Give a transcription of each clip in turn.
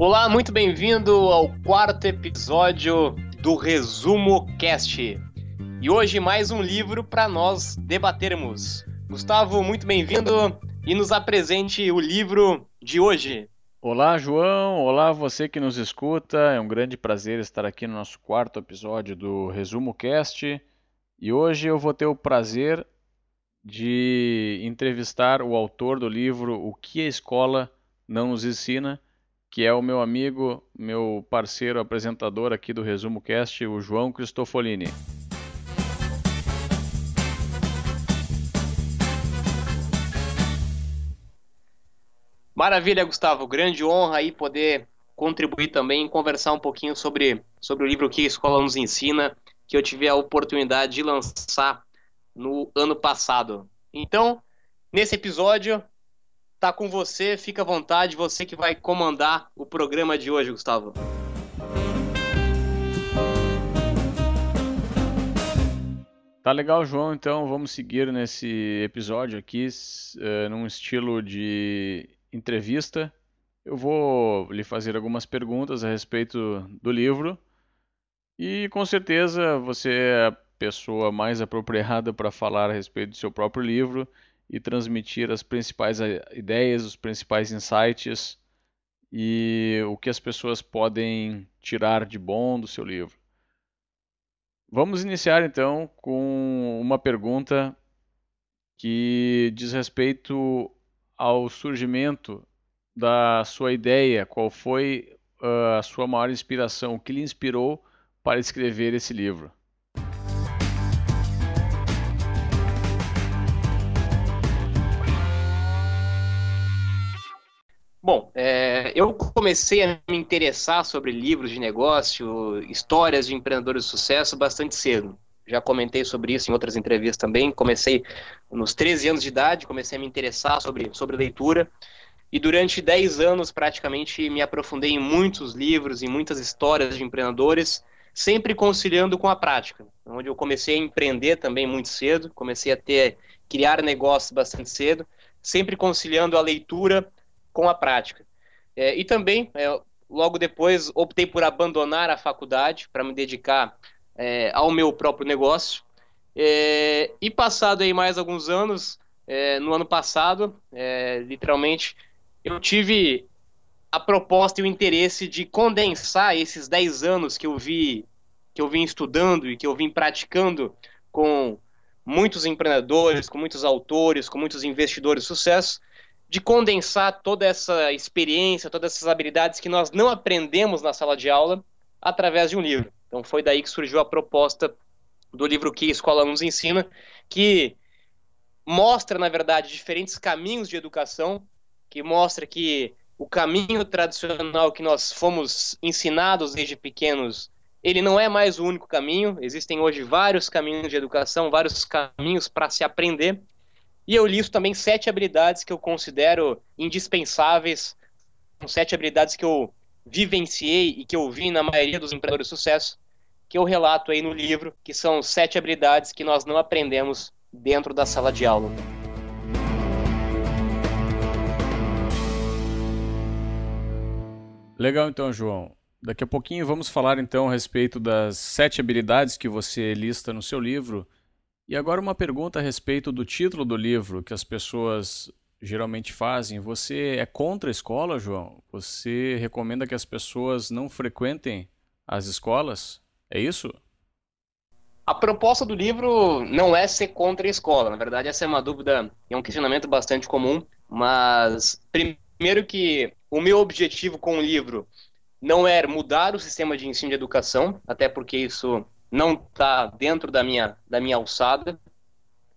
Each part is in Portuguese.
Olá, muito bem-vindo ao quarto episódio do Resumo Cast. E hoje mais um livro para nós debatermos. Gustavo, muito bem-vindo e nos apresente o livro de hoje. Olá, João. Olá, você que nos escuta. É um grande prazer estar aqui no nosso quarto episódio do Resumo Cast. E hoje eu vou ter o prazer de entrevistar o autor do livro O que a escola não nos ensina, que é o meu amigo, meu parceiro apresentador aqui do Resumo Cast, o João Cristofolini. Maravilha, Gustavo. Grande honra aí poder contribuir também e conversar um pouquinho sobre, sobre o livro que a escola nos ensina, que eu tive a oportunidade de lançar no ano passado. Então, nesse episódio, tá com você, fica à vontade, você que vai comandar o programa de hoje, Gustavo. Tá legal, João. Então vamos seguir nesse episódio aqui, uh, num estilo de entrevista. Eu vou lhe fazer algumas perguntas a respeito do livro e com certeza você é a pessoa mais apropriada para falar a respeito do seu próprio livro e transmitir as principais eh, ideias, os principais insights e o que as pessoas podem tirar de bom do seu livro. Vamos iniciar então com uma pergunta que diz respeito ao surgimento da sua ideia, qual foi uh, a sua maior inspiração, o que lhe inspirou para escrever esse livro? É, eu comecei a me interessar sobre livros de negócio, histórias de empreendedores de sucesso bastante cedo já comentei sobre isso em outras entrevistas também. Comecei nos 13 anos de idade, comecei a me interessar sobre, sobre leitura. E durante 10 anos, praticamente, me aprofundei em muitos livros, em muitas histórias de empreendedores, sempre conciliando com a prática. Onde eu comecei a empreender também muito cedo, comecei a ter, criar negócios bastante cedo, sempre conciliando a leitura com a prática. É, e também, é, logo depois, optei por abandonar a faculdade para me dedicar é, ao meu próprio negócio. É, e passado aí mais alguns anos, é, no ano passado, é, literalmente, eu tive a proposta e o interesse de condensar esses 10 anos que eu vi que eu vim estudando e que eu vim praticando com muitos empreendedores, com muitos autores, com muitos investidores de sucesso, de condensar toda essa experiência, todas essas habilidades que nós não aprendemos na sala de aula através de um livro. Então foi daí que surgiu a proposta do livro que a escola nos ensina, que mostra, na verdade, diferentes caminhos de educação, que mostra que o caminho tradicional que nós fomos ensinados desde pequenos, ele não é mais o único caminho. Existem hoje vários caminhos de educação, vários caminhos para se aprender. E eu listo também sete habilidades que eu considero indispensáveis, sete habilidades que eu vivenciei e que eu vi na maioria dos empreendedores de sucesso, que eu relato aí no livro, que são sete habilidades que nós não aprendemos dentro da sala de aula. Legal então, João. Daqui a pouquinho vamos falar então a respeito das sete habilidades que você lista no seu livro. E agora uma pergunta a respeito do título do livro que as pessoas geralmente fazem. Você é contra a escola, João? Você recomenda que as pessoas não frequentem as escolas? É isso? A proposta do livro não é ser contra a escola. Na verdade, essa é uma dúvida, é um questionamento bastante comum. Mas, primeiro que o meu objetivo com o livro não é mudar o sistema de ensino de educação, até porque isso não está dentro da minha, da minha alçada,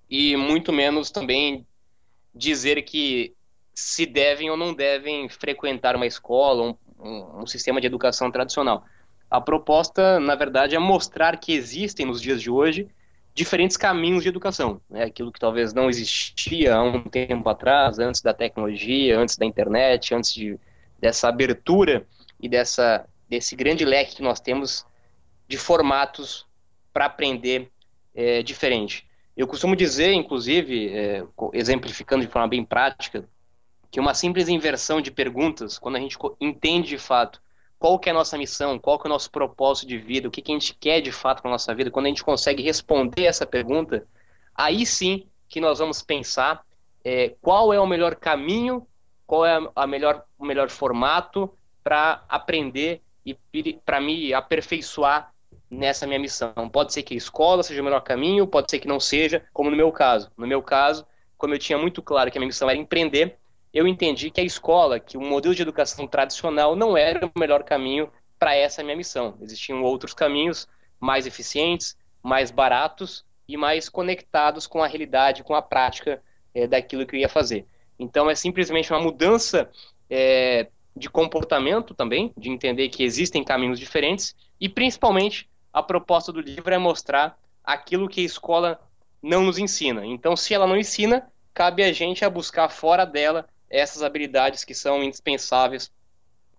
e muito menos também dizer que se devem ou não devem frequentar uma escola, um, um, um sistema de educação tradicional. A proposta, na verdade, é mostrar que existem nos dias de hoje diferentes caminhos de educação, né? Aquilo que talvez não existia há um tempo atrás, antes da tecnologia, antes da internet, antes de, dessa abertura e dessa desse grande leque que nós temos de formatos para aprender é, diferente. Eu costumo dizer, inclusive, é, exemplificando de forma bem prática, que uma simples inversão de perguntas, quando a gente entende de fato qual que é a nossa missão, qual que é o nosso propósito de vida, o que, que a gente quer de fato para a nossa vida, quando a gente consegue responder essa pergunta, aí sim que nós vamos pensar é, qual é o melhor caminho, qual é a melhor, o melhor formato para aprender e para me aperfeiçoar nessa minha missão. Pode ser que a escola seja o melhor caminho, pode ser que não seja, como no meu caso. No meu caso, como eu tinha muito claro que a minha missão era empreender, eu entendi que a escola, que o modelo de educação tradicional não era o melhor caminho para essa minha missão. Existiam outros caminhos mais eficientes, mais baratos e mais conectados com a realidade, com a prática é, daquilo que eu ia fazer. Então é simplesmente uma mudança é, de comportamento também, de entender que existem caminhos diferentes e principalmente a proposta do livro é mostrar aquilo que a escola não nos ensina. Então, se ela não ensina, cabe a gente a buscar fora dela essas habilidades que são indispensáveis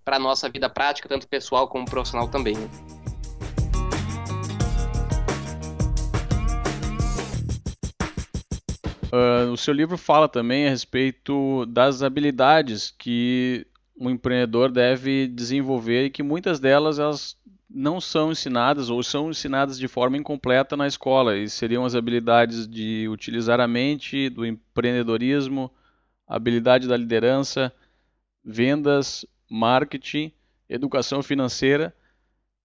para a nossa vida prática, tanto pessoal como profissional também. Uh, o seu livro fala também a respeito das habilidades que um empreendedor deve desenvolver e que muitas delas elas não são ensinadas ou são ensinadas de forma incompleta na escola e seriam as habilidades de utilizar a mente, do empreendedorismo, habilidade da liderança, vendas, marketing, educação financeira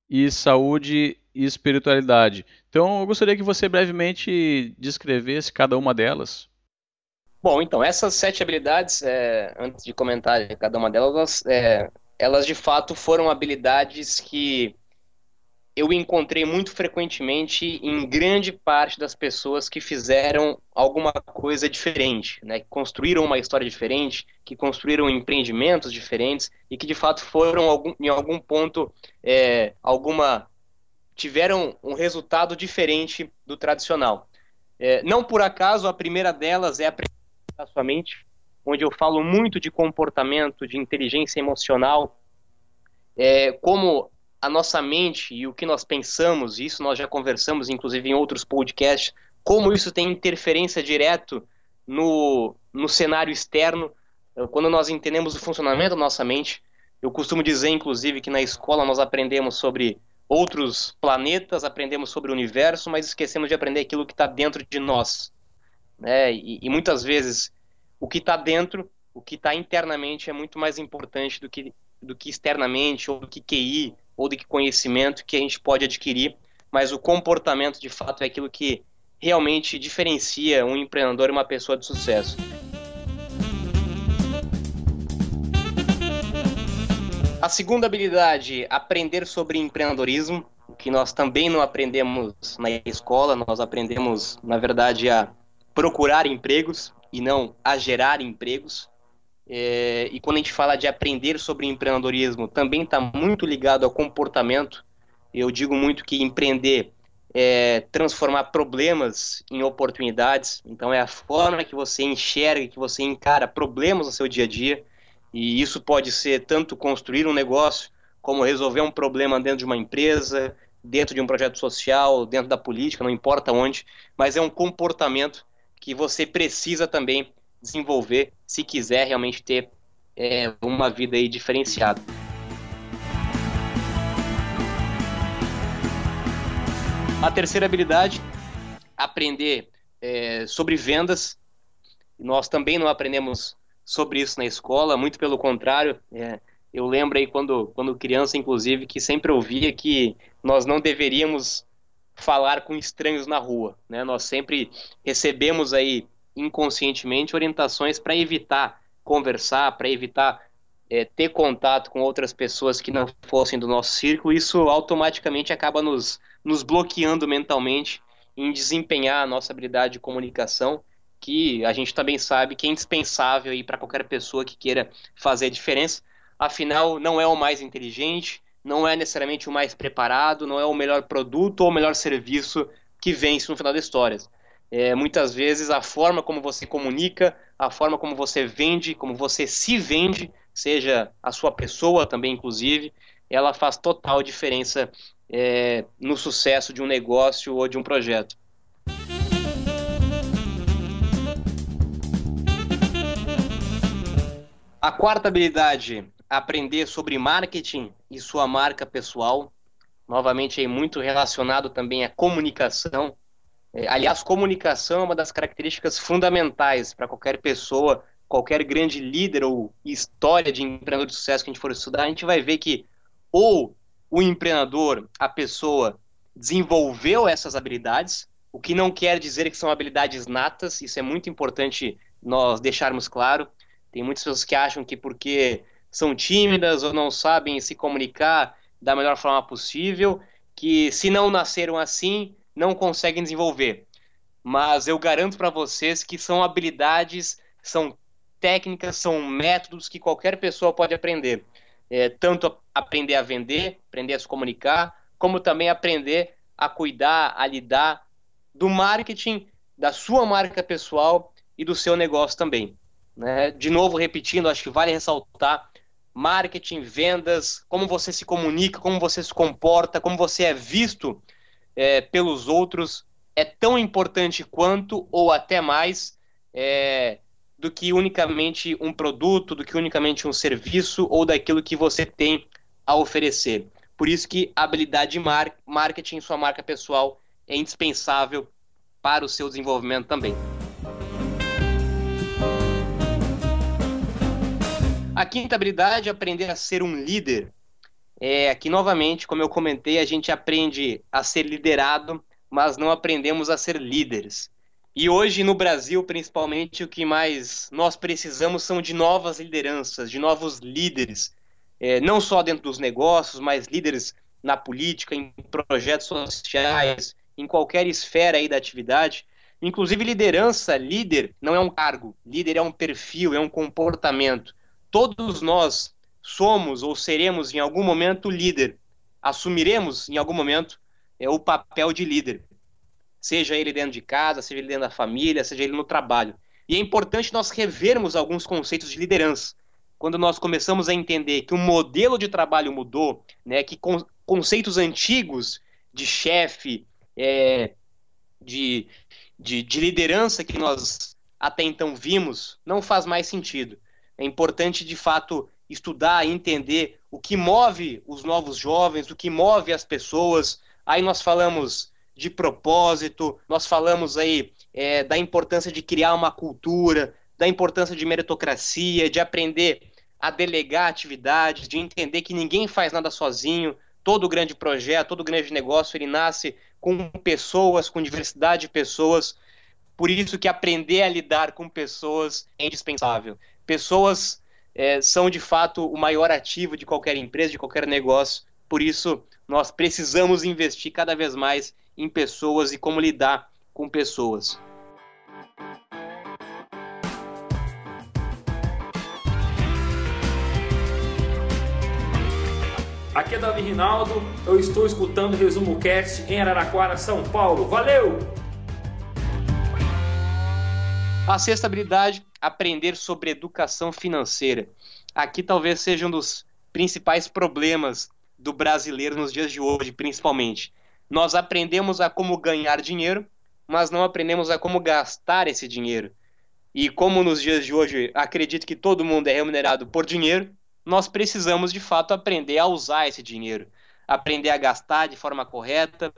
e saúde e espiritualidade. Então, eu gostaria que você brevemente descrevesse cada uma delas. Bom, então, essas sete habilidades, é, antes de comentar cada uma delas, é, elas de fato foram habilidades que eu encontrei muito frequentemente em grande parte das pessoas que fizeram alguma coisa diferente, né? que construíram uma história diferente, que construíram empreendimentos diferentes e que de fato foram algum, em algum ponto é, alguma tiveram um resultado diferente do tradicional. É, não por acaso a primeira delas é a sua mente, onde eu falo muito de comportamento, de inteligência emocional, é, como a nossa mente e o que nós pensamos, isso nós já conversamos, inclusive em outros podcasts, como isso tem interferência direto no, no cenário externo, quando nós entendemos o funcionamento da nossa mente. Eu costumo dizer, inclusive, que na escola nós aprendemos sobre outros planetas, aprendemos sobre o universo, mas esquecemos de aprender aquilo que está dentro de nós. Né? E, e muitas vezes o que está dentro, o que está internamente é muito mais importante do que, do que externamente ou do que QI ou de que conhecimento que a gente pode adquirir, mas o comportamento de fato é aquilo que realmente diferencia um empreendedor e uma pessoa de sucesso. A segunda habilidade, aprender sobre empreendedorismo, que nós também não aprendemos na escola, nós aprendemos, na verdade, a procurar empregos e não a gerar empregos. É, e quando a gente fala de aprender sobre empreendedorismo, também está muito ligado ao comportamento. Eu digo muito que empreender é transformar problemas em oportunidades. Então, é a forma que você enxerga, que você encara problemas no seu dia a dia. E isso pode ser tanto construir um negócio, como resolver um problema dentro de uma empresa, dentro de um projeto social, dentro da política, não importa onde. Mas é um comportamento que você precisa também desenvolver se quiser realmente ter é, uma vida aí diferenciada. A terceira habilidade, aprender é, sobre vendas. Nós também não aprendemos sobre isso na escola, muito pelo contrário. É, eu lembro aí quando, quando criança, inclusive, que sempre ouvia que nós não deveríamos falar com estranhos na rua. Né? Nós sempre recebemos aí inconscientemente orientações para evitar conversar, para evitar é, ter contato com outras pessoas que não fossem do nosso círculo, isso automaticamente acaba nos, nos bloqueando mentalmente em desempenhar a nossa habilidade de comunicação que a gente também sabe que é indispensável para qualquer pessoa que queira fazer a diferença. Afinal, não é o mais inteligente, não é necessariamente o mais preparado, não é o melhor produto ou o melhor serviço que vence no final da história. É, muitas vezes a forma como você comunica, a forma como você vende, como você se vende, seja a sua pessoa também, inclusive, ela faz total diferença é, no sucesso de um negócio ou de um projeto. A quarta habilidade, aprender sobre marketing e sua marca pessoal. Novamente, aí muito relacionado também à comunicação. É, aliás, comunicação é uma das características fundamentais para qualquer pessoa, qualquer grande líder ou história de empreendedor de sucesso que a gente for estudar, a gente vai ver que ou o empreendedor, a pessoa, desenvolveu essas habilidades, o que não quer dizer que são habilidades natas, isso é muito importante nós deixarmos claro. Tem muitas pessoas que acham que porque são tímidas ou não sabem se comunicar da melhor forma possível, que se não nasceram assim, não conseguem desenvolver. Mas eu garanto para vocês que são habilidades, são técnicas, são métodos que qualquer pessoa pode aprender. É, tanto aprender a vender, aprender a se comunicar, como também aprender a cuidar, a lidar do marketing, da sua marca pessoal e do seu negócio também. Né? De novo, repetindo, acho que vale ressaltar marketing, vendas, como você se comunica, como você se comporta, como você é visto é, pelos outros é tão importante quanto ou até mais é, do que unicamente um produto, do que unicamente um serviço ou daquilo que você tem a oferecer. Por isso que a habilidade de mar marketing, sua marca pessoal, é indispensável para o seu desenvolvimento também. A quinta habilidade é aprender a ser um líder. É, aqui, novamente, como eu comentei, a gente aprende a ser liderado, mas não aprendemos a ser líderes. E hoje, no Brasil, principalmente, o que mais nós precisamos são de novas lideranças, de novos líderes, é, não só dentro dos negócios, mas líderes na política, em projetos sociais, em qualquer esfera aí da atividade. Inclusive, liderança, líder, não é um cargo, líder é um perfil, é um comportamento. Todos nós somos ou seremos em algum momento líder, assumiremos em algum momento é, o papel de líder, seja ele dentro de casa, seja ele dentro da família, seja ele no trabalho. E é importante nós revermos alguns conceitos de liderança. Quando nós começamos a entender que o modelo de trabalho mudou, né, que con conceitos antigos de chefe, é, de, de, de liderança que nós até então vimos, não faz mais sentido. É importante, de fato, estudar e entender o que move os novos jovens, o que move as pessoas. Aí nós falamos de propósito, nós falamos aí é, da importância de criar uma cultura, da importância de meritocracia, de aprender a delegar atividades, de entender que ninguém faz nada sozinho. Todo grande projeto, todo grande negócio, ele nasce com pessoas, com diversidade de pessoas. Por isso que aprender a lidar com pessoas é indispensável. Pessoas é, são de fato o maior ativo de qualquer empresa, de qualquer negócio. Por isso, nós precisamos investir cada vez mais em pessoas e como lidar com pessoas. Aqui é Davi Rinaldo, eu estou escutando o Resumo Cast em Araraquara, São Paulo. Valeu! A sexta habilidade aprender sobre educação financeira. Aqui talvez seja um dos principais problemas do brasileiro nos dias de hoje, principalmente. Nós aprendemos a como ganhar dinheiro, mas não aprendemos a como gastar esse dinheiro. E como nos dias de hoje acredito que todo mundo é remunerado por dinheiro, nós precisamos de fato aprender a usar esse dinheiro, aprender a gastar de forma correta,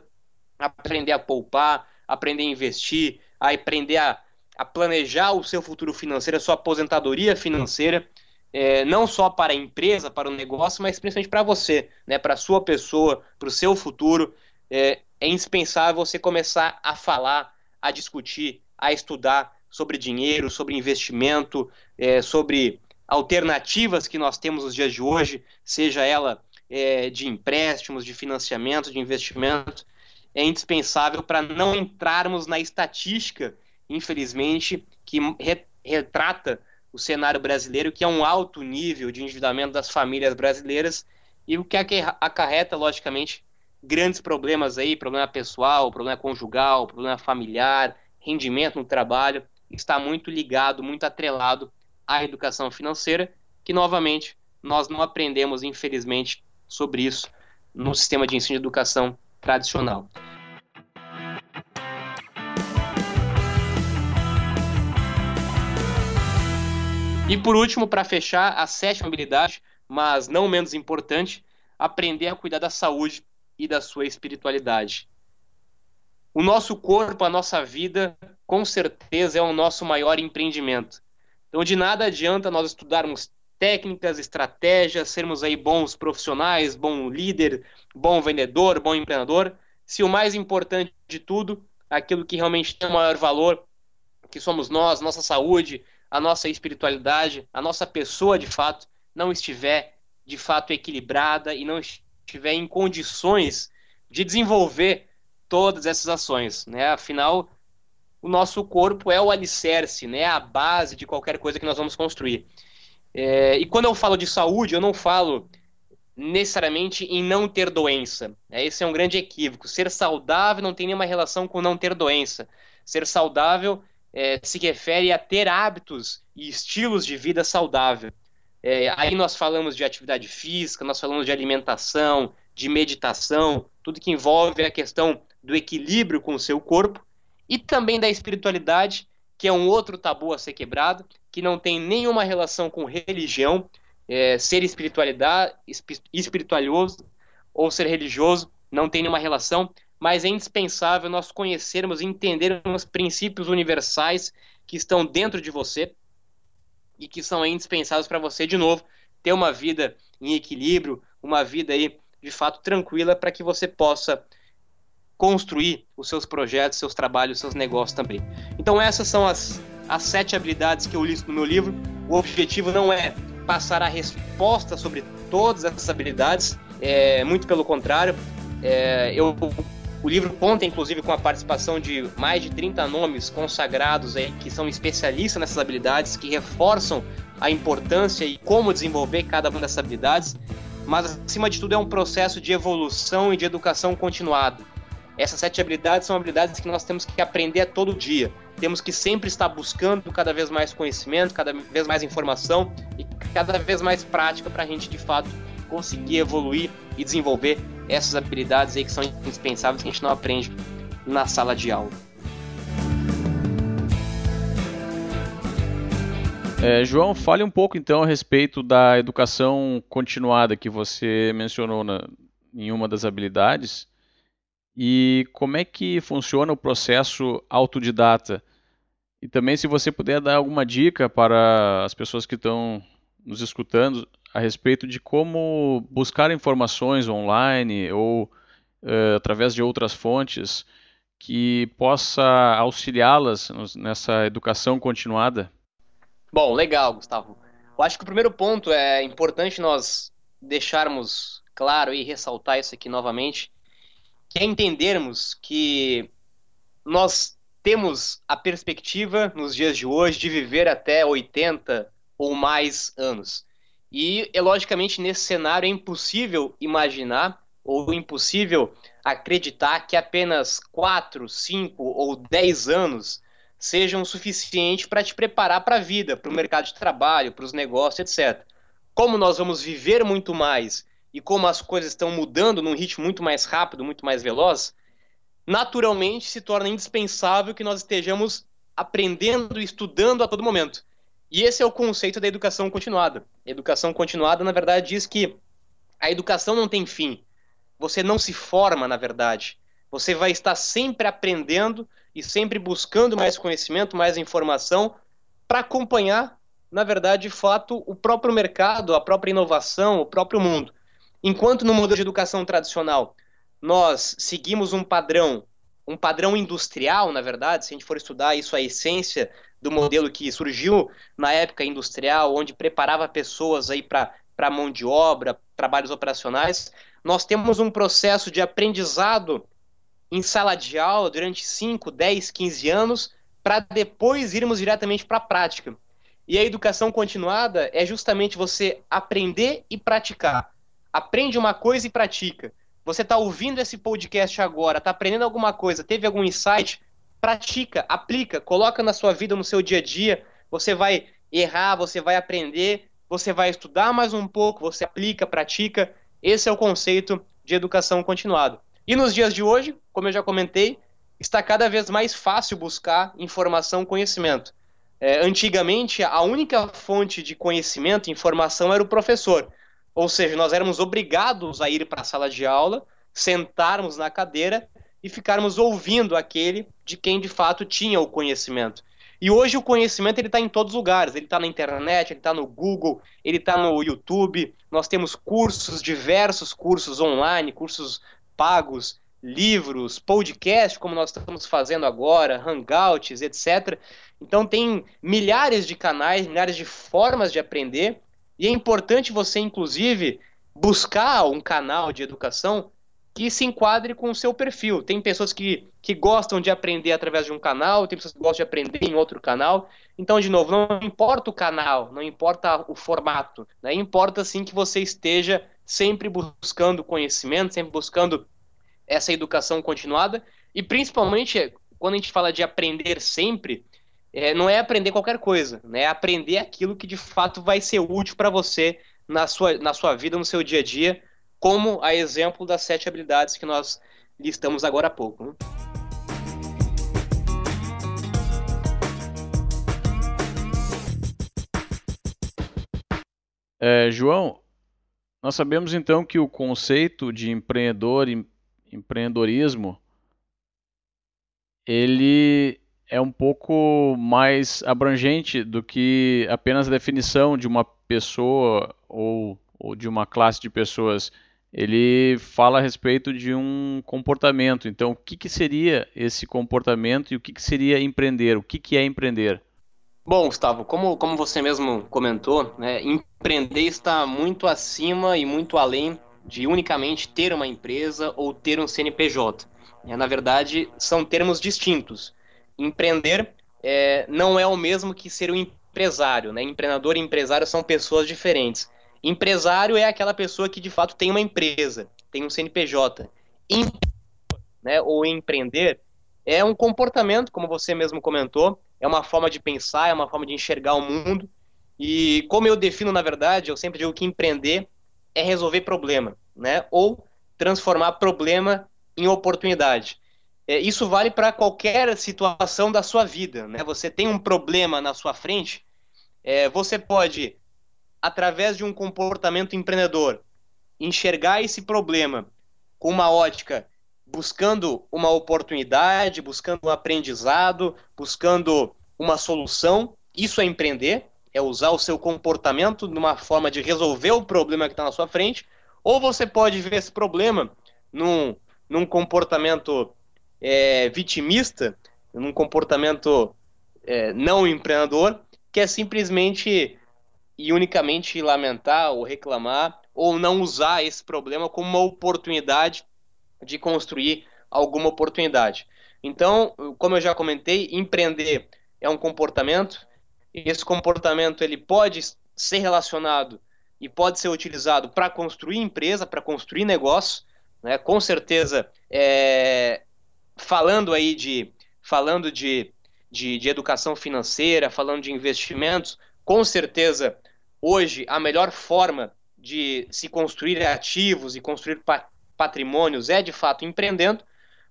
aprender a poupar, aprender a investir, aprender a a planejar o seu futuro financeiro, a sua aposentadoria financeira, é, não só para a empresa, para o negócio, mas principalmente para você, né, para a sua pessoa, para o seu futuro. É, é indispensável você começar a falar, a discutir, a estudar sobre dinheiro, sobre investimento, é, sobre alternativas que nós temos nos dias de hoje, seja ela é, de empréstimos, de financiamento, de investimento, é indispensável para não entrarmos na estatística infelizmente, que re retrata o cenário brasileiro, que é um alto nível de endividamento das famílias brasileiras e o que acarreta, logicamente, grandes problemas aí, problema pessoal, problema conjugal, problema familiar, rendimento no trabalho, está muito ligado, muito atrelado à educação financeira, que novamente nós não aprendemos, infelizmente, sobre isso no sistema de ensino de educação tradicional. E por último, para fechar, a sétima habilidade, mas não menos importante, aprender a cuidar da saúde e da sua espiritualidade. O nosso corpo, a nossa vida, com certeza é o nosso maior empreendimento. Então, de nada adianta nós estudarmos técnicas, estratégias, sermos aí bons profissionais, bom líder, bom vendedor, bom empreendedor, se o mais importante de tudo, aquilo que realmente tem o maior valor, que somos nós, nossa saúde, a nossa espiritualidade, a nossa pessoa de fato não estiver de fato equilibrada e não estiver em condições de desenvolver todas essas ações, né? Afinal, o nosso corpo é o alicerce, né? A base de qualquer coisa que nós vamos construir. É, e quando eu falo de saúde, eu não falo necessariamente em não ter doença. Né? Esse é um grande equívoco. Ser saudável não tem nenhuma relação com não ter doença. Ser saudável é, se refere a ter hábitos e estilos de vida saudável. É, aí nós falamos de atividade física, nós falamos de alimentação, de meditação, tudo que envolve a questão do equilíbrio com o seu corpo e também da espiritualidade, que é um outro tabu a ser quebrado, que não tem nenhuma relação com religião, é, ser espiritualidade, espiritualioso ou ser religioso não tem nenhuma relação, mas é indispensável nós conhecermos e entendermos princípios universais que estão dentro de você e que são indispensáveis para você, de novo, ter uma vida em equilíbrio, uma vida aí de fato tranquila para que você possa construir os seus projetos, seus trabalhos, seus negócios também. Então essas são as, as sete habilidades que eu listo no meu livro. O objetivo não é passar a resposta sobre todas essas habilidades, é, muito pelo contrário. É, eu o livro conta, inclusive, com a participação de mais de 30 nomes consagrados aí, que são especialistas nessas habilidades, que reforçam a importância e como desenvolver cada uma dessas habilidades. Mas, acima de tudo, é um processo de evolução e de educação continuado. Essas sete habilidades são habilidades que nós temos que aprender todo dia. Temos que sempre estar buscando cada vez mais conhecimento, cada vez mais informação e cada vez mais prática para a gente, de fato, conseguir evoluir e desenvolver essas habilidades aí que são indispensáveis que a gente não aprende na sala de aula. É, João, fale um pouco então a respeito da educação continuada que você mencionou na, em uma das habilidades e como é que funciona o processo autodidata. E também se você puder dar alguma dica para as pessoas que estão nos escutando a respeito de como buscar informações online ou uh, através de outras fontes que possa auxiliá-las nessa educação continuada? Bom, legal, Gustavo. Eu acho que o primeiro ponto é importante nós deixarmos claro e ressaltar isso aqui novamente, que é entendermos que nós temos a perspectiva nos dias de hoje de viver até 80 ou mais anos. E, é, logicamente, nesse cenário é impossível imaginar ou impossível acreditar que apenas 4, 5 ou 10 anos sejam suficientes para te preparar para a vida, para o mercado de trabalho, para os negócios, etc. Como nós vamos viver muito mais e como as coisas estão mudando num ritmo muito mais rápido, muito mais veloz, naturalmente se torna indispensável que nós estejamos aprendendo e estudando a todo momento. E esse é o conceito da educação continuada. Educação continuada, na verdade, diz que a educação não tem fim. Você não se forma, na verdade. Você vai estar sempre aprendendo e sempre buscando mais conhecimento, mais informação para acompanhar, na verdade, de fato, o próprio mercado, a própria inovação, o próprio mundo. Enquanto no modelo de educação tradicional nós seguimos um padrão, um padrão industrial, na verdade, se a gente for estudar isso, a essência do modelo que surgiu na época industrial, onde preparava pessoas aí para mão de obra, trabalhos operacionais, nós temos um processo de aprendizado em sala de aula durante 5, 10, 15 anos para depois irmos diretamente para a prática. E a educação continuada é justamente você aprender e praticar. Aprende uma coisa e pratica. Você está ouvindo esse podcast agora, está aprendendo alguma coisa, teve algum insight? Pratica, aplica, coloca na sua vida, no seu dia a dia. Você vai errar, você vai aprender, você vai estudar mais um pouco, você aplica, pratica. Esse é o conceito de educação continuada. E nos dias de hoje, como eu já comentei, está cada vez mais fácil buscar informação, conhecimento. É, antigamente, a única fonte de conhecimento informação era o professor. Ou seja, nós éramos obrigados a ir para a sala de aula, sentarmos na cadeira e ficarmos ouvindo aquele de quem de fato tinha o conhecimento. E hoje o conhecimento ele está em todos os lugares. Ele está na internet, ele está no Google, ele está no YouTube. Nós temos cursos, diversos cursos online, cursos pagos, livros, podcast, como nós estamos fazendo agora, hangouts, etc. Então tem milhares de canais, milhares de formas de aprender. E é importante você, inclusive, buscar um canal de educação que se enquadre com o seu perfil. Tem pessoas que, que gostam de aprender através de um canal, tem pessoas que gostam de aprender em outro canal. Então, de novo, não importa o canal, não importa o formato, né? importa sim que você esteja sempre buscando conhecimento, sempre buscando essa educação continuada e principalmente quando a gente fala de aprender sempre, é, não é aprender qualquer coisa, né? é aprender aquilo que de fato vai ser útil para você na sua, na sua vida, no seu dia a dia, como a exemplo das sete habilidades que nós listamos agora há pouco. Né? É, João, nós sabemos então que o conceito de empreendedor, empreendedorismo, ele é um pouco mais abrangente do que apenas a definição de uma pessoa ou, ou de uma classe de pessoas ele fala a respeito de um comportamento. Então, o que, que seria esse comportamento e o que, que seria empreender? O que, que é empreender? Bom, Gustavo, como, como você mesmo comentou, né, empreender está muito acima e muito além de unicamente ter uma empresa ou ter um CNPJ. É, na verdade, são termos distintos. Empreender é, não é o mesmo que ser um empresário. Né? Empreendedor e empresário são pessoas diferentes. Empresário é aquela pessoa que de fato tem uma empresa, tem um CNPJ. né, ou empreender é um comportamento, como você mesmo comentou, é uma forma de pensar, é uma forma de enxergar o mundo. E como eu defino, na verdade, eu sempre digo que empreender é resolver problema, né? Ou transformar problema em oportunidade. É, isso vale para qualquer situação da sua vida, né? Você tem um problema na sua frente, é, você pode através de um comportamento empreendedor, enxergar esse problema com uma ótica buscando uma oportunidade, buscando um aprendizado, buscando uma solução. Isso é empreender, é usar o seu comportamento numa forma de resolver o problema que está na sua frente, ou você pode ver esse problema num, num comportamento é, vitimista, num comportamento é, não empreendedor, que é simplesmente e unicamente lamentar ou reclamar ou não usar esse problema como uma oportunidade de construir alguma oportunidade. Então, como eu já comentei, empreender é um comportamento. Esse comportamento ele pode ser relacionado e pode ser utilizado para construir empresa, para construir negócio, né? Com certeza, é, falando aí de falando de, de, de educação financeira, falando de investimentos, com certeza hoje a melhor forma de se construir ativos e construir patrimônios é de fato empreendendo,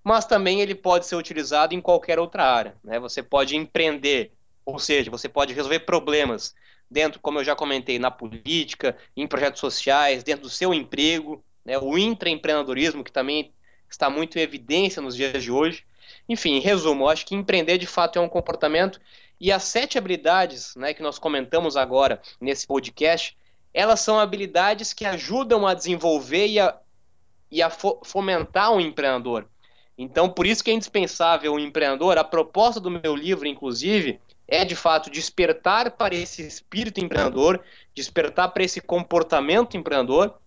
mas também ele pode ser utilizado em qualquer outra área. Né? Você pode empreender, ou seja, você pode resolver problemas dentro, como eu já comentei, na política, em projetos sociais, dentro do seu emprego, né? o intraempreendedorismo, que também está muito em evidência nos dias de hoje. Enfim, em resumo, eu acho que empreender de fato é um comportamento e as sete habilidades né, que nós comentamos agora nesse podcast, elas são habilidades que ajudam a desenvolver e a, e a fo fomentar um empreendedor. Então, por isso que é indispensável um empreendedor. A proposta do meu livro, inclusive, é de fato despertar para esse espírito empreendedor, despertar para esse comportamento empreendedor.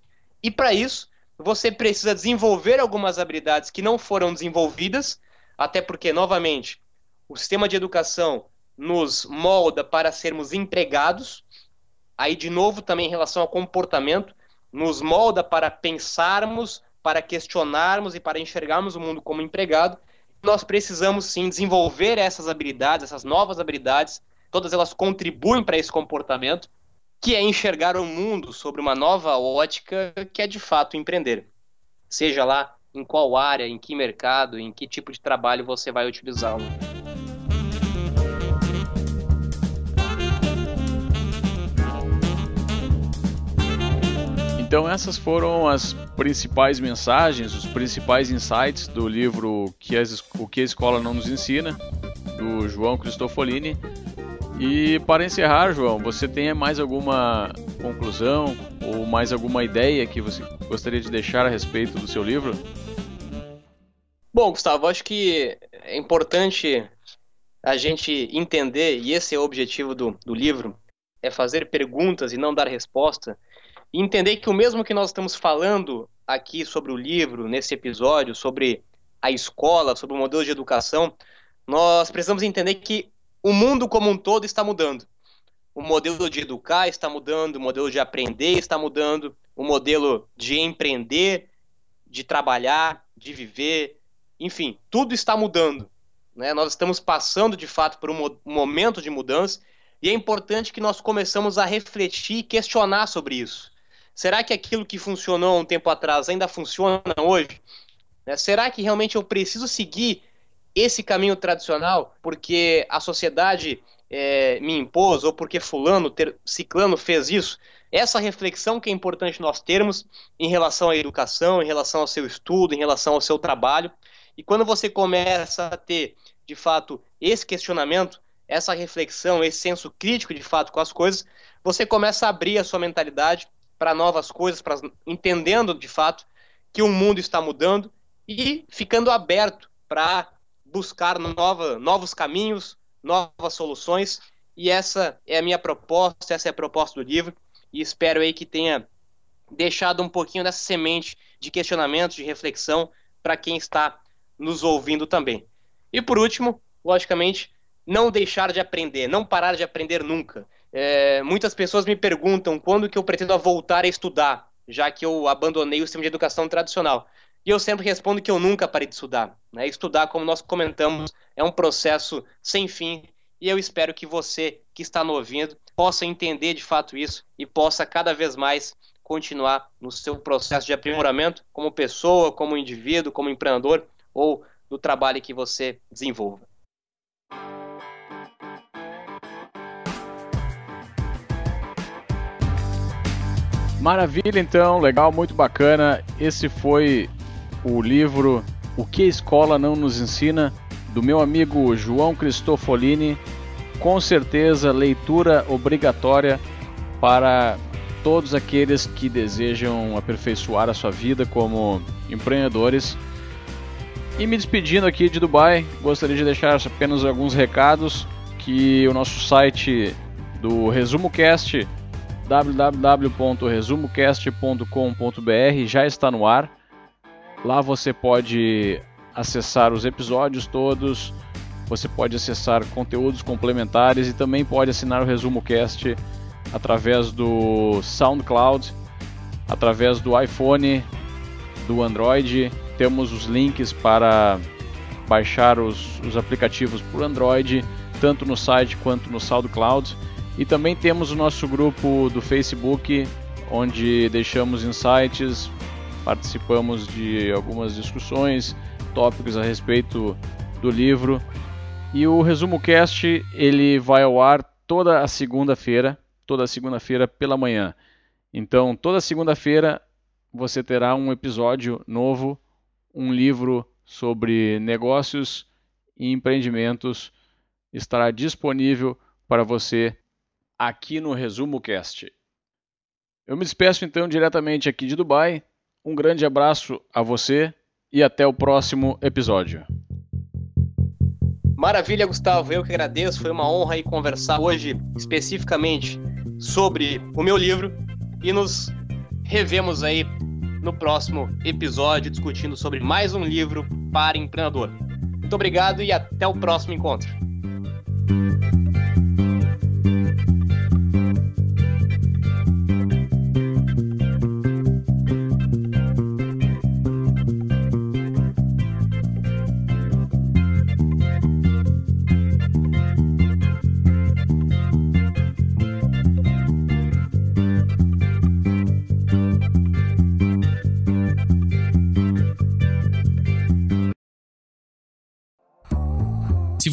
E para isso, você precisa desenvolver algumas habilidades que não foram desenvolvidas, até porque, novamente, o sistema de educação nos molda para sermos empregados, aí de novo também em relação ao comportamento, nos molda para pensarmos, para questionarmos e para enxergarmos o mundo como empregado. Nós precisamos sim desenvolver essas habilidades, essas novas habilidades, todas elas contribuem para esse comportamento, que é enxergar o mundo sobre uma nova ótica, que é de fato empreender. Seja lá em qual área, em que mercado, em que tipo de trabalho você vai utilizá-lo. Então essas foram as principais mensagens, os principais insights do livro que as, O que a Escola Não Nos Ensina, do João Cristofolini. E para encerrar, João, você tem mais alguma conclusão ou mais alguma ideia que você gostaria de deixar a respeito do seu livro? Bom, Gustavo, acho que é importante a gente entender, e esse é o objetivo do, do livro, é fazer perguntas e não dar resposta, e entender que o mesmo que nós estamos falando aqui sobre o livro, nesse episódio, sobre a escola, sobre o modelo de educação, nós precisamos entender que o mundo como um todo está mudando. O modelo de educar está mudando, o modelo de aprender está mudando, o modelo de empreender, de trabalhar, de viver, enfim, tudo está mudando. Né? Nós estamos passando de fato por um momento de mudança e é importante que nós começamos a refletir e questionar sobre isso. Será que aquilo que funcionou um tempo atrás ainda funciona hoje? Né? Será que realmente eu preciso seguir esse caminho tradicional porque a sociedade é, me impôs ou porque fulano, ter, ciclano fez isso? Essa reflexão que é importante nós termos em relação à educação, em relação ao seu estudo, em relação ao seu trabalho. E quando você começa a ter, de fato, esse questionamento, essa reflexão, esse senso crítico, de fato, com as coisas, você começa a abrir a sua mentalidade para novas coisas, para entendendo de fato que o mundo está mudando e ficando aberto para buscar nova, novos caminhos, novas soluções. E essa é a minha proposta, essa é a proposta do livro. E espero aí que tenha deixado um pouquinho dessa semente de questionamento, de reflexão para quem está nos ouvindo também. E por último, logicamente, não deixar de aprender, não parar de aprender nunca. É, muitas pessoas me perguntam quando que eu pretendo voltar a estudar, já que eu abandonei o sistema de educação tradicional. E eu sempre respondo que eu nunca parei de estudar. Né? Estudar, como nós comentamos, é um processo sem fim. E eu espero que você que está nos ouvindo possa entender de fato isso e possa cada vez mais continuar no seu processo de aprimoramento como pessoa, como indivíduo, como empreendedor ou no trabalho que você desenvolva. Maravilha, então, legal, muito bacana. Esse foi o livro O que a Escola Não Nos Ensina, do meu amigo João Cristofolini. Com certeza, leitura obrigatória para todos aqueles que desejam aperfeiçoar a sua vida como empreendedores. E me despedindo aqui de Dubai, gostaria de deixar apenas alguns recados que o nosso site do Resumo Cast www.resumocast.com.br já está no ar. Lá você pode acessar os episódios todos, você pode acessar conteúdos complementares e também pode assinar o Resumo Cast através do SoundCloud, através do iPhone, do Android. Temos os links para baixar os, os aplicativos por Android, tanto no site quanto no SoundCloud. E também temos o nosso grupo do Facebook, onde deixamos insights, participamos de algumas discussões, tópicos a respeito do livro. E o Resumo Cast, ele vai ao ar toda a segunda-feira, toda segunda-feira pela manhã. Então, toda segunda-feira você terá um episódio novo, um livro sobre negócios e empreendimentos estará disponível para você aqui no Resumo Cast. Eu me despeço então diretamente aqui de Dubai. Um grande abraço a você e até o próximo episódio. Maravilha, Gustavo. Eu que agradeço. Foi uma honra aí conversar hoje especificamente sobre o meu livro e nos revemos aí no próximo episódio discutindo sobre mais um livro para empreendedor. Muito obrigado e até o próximo encontro.